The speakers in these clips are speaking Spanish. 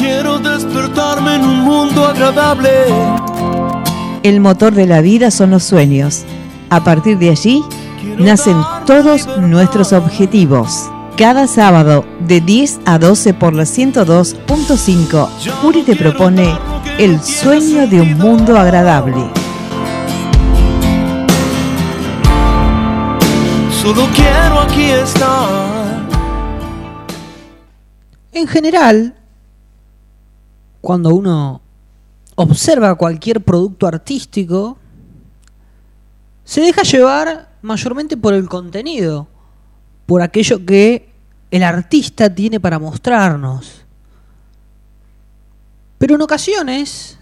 Quiero despertarme en un mundo agradable. El motor de la vida son los sueños. A partir de allí nacen todos nuestros objetivos. Cada sábado de 10 a 12 por la 102.5, Uri te propone el sueño de un mundo agradable. Solo quiero aquí estar. En general, cuando uno observa cualquier producto artístico, se deja llevar mayormente por el contenido, por aquello que el artista tiene para mostrarnos. Pero en ocasiones,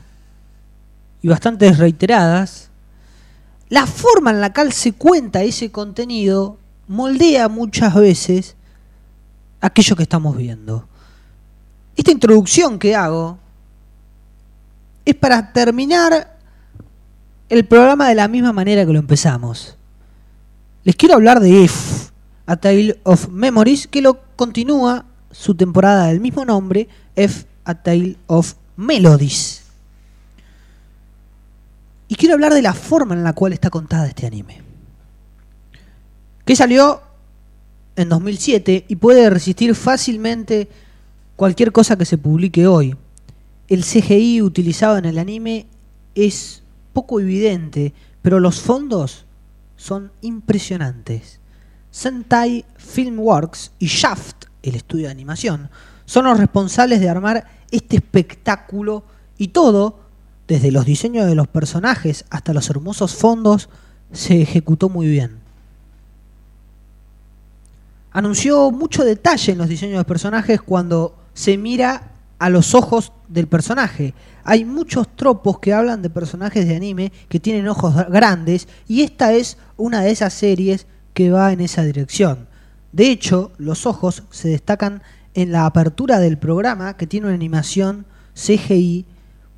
y bastante reiteradas, la forma en la cual se cuenta ese contenido moldea muchas veces aquello que estamos viendo. Esta introducción que hago es para terminar el programa de la misma manera que lo empezamos. Les quiero hablar de F, A Tale of Memories, que lo continúa su temporada del mismo nombre, F, A Tale of Melodies. Y quiero hablar de la forma en la cual está contada este anime. Que salió en 2007 y puede resistir fácilmente cualquier cosa que se publique hoy. El CGI utilizado en el anime es poco evidente, pero los fondos son impresionantes. Sentai Filmworks y Shaft, el estudio de animación, son los responsables de armar este espectáculo y todo, desde los diseños de los personajes hasta los hermosos fondos, se ejecutó muy bien. Anunció mucho detalle en los diseños de personajes cuando se mira a los ojos del personaje. Hay muchos tropos que hablan de personajes de anime que tienen ojos grandes y esta es una de esas series que va en esa dirección. De hecho, los ojos se destacan en la apertura del programa que tiene una animación CGI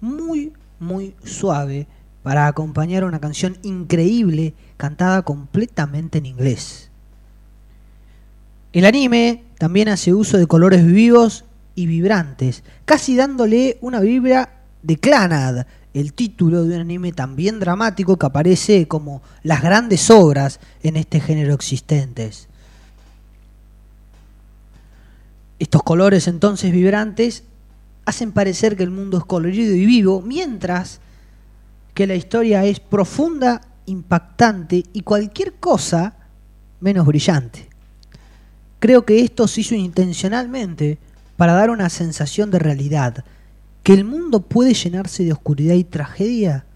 muy, muy suave para acompañar una canción increíble cantada completamente en inglés. El anime también hace uso de colores vivos y vibrantes, casi dándole una vibra de Clanad, el título de un anime también dramático que aparece como las grandes obras en este género existentes. Estos colores entonces vibrantes hacen parecer que el mundo es colorido y vivo, mientras que la historia es profunda, impactante y cualquier cosa menos brillante. Creo que esto se hizo intencionalmente para dar una sensación de realidad, que el mundo puede llenarse de oscuridad y tragedia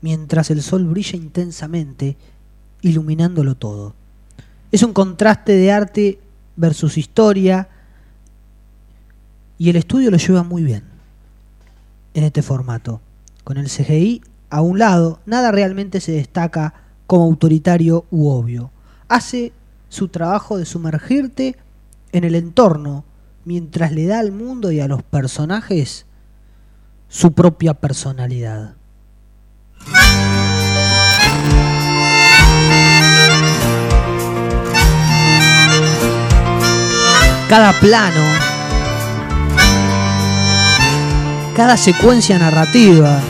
mientras el sol brilla intensamente, iluminándolo todo. Es un contraste de arte versus historia y el estudio lo lleva muy bien en este formato. Con el CGI a un lado, nada realmente se destaca como autoritario u obvio. Hace su trabajo de sumergirte en el entorno mientras le da al mundo y a los personajes su propia personalidad. Cada plano, cada secuencia narrativa,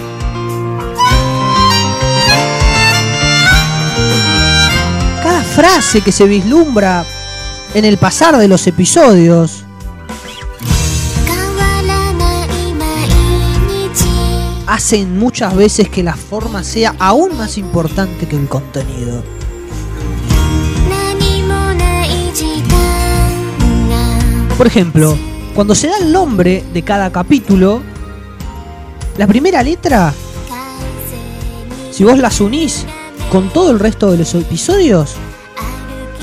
cada frase que se vislumbra en el pasar de los episodios, hacen muchas veces que la forma sea aún más importante que el contenido. Por ejemplo, cuando se da el nombre de cada capítulo, la primera letra, si vos las unís con todo el resto de los episodios,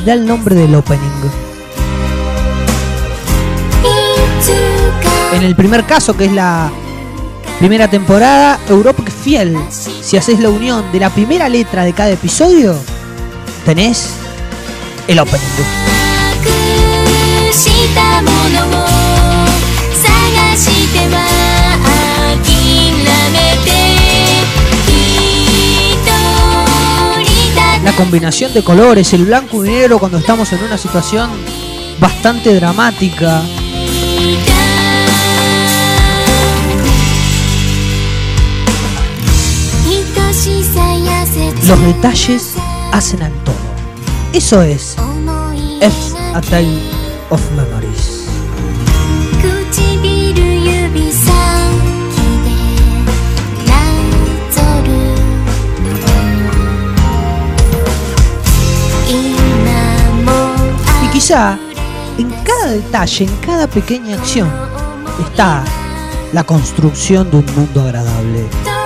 da el nombre del opening. En el primer caso, que es la Primera temporada, Europa Fiel. Si haces la unión de la primera letra de cada episodio, tenés el opening. La combinación de colores, el blanco y negro cuando estamos en una situación bastante dramática. Los detalles hacen al todo. Eso es It's a Tale of Memories. Y quizá en cada detalle, en cada pequeña acción, está la construcción de un mundo agradable.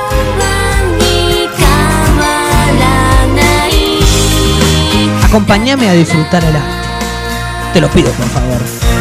Acompáñame a disfrutar el arte. Te lo pido, por favor.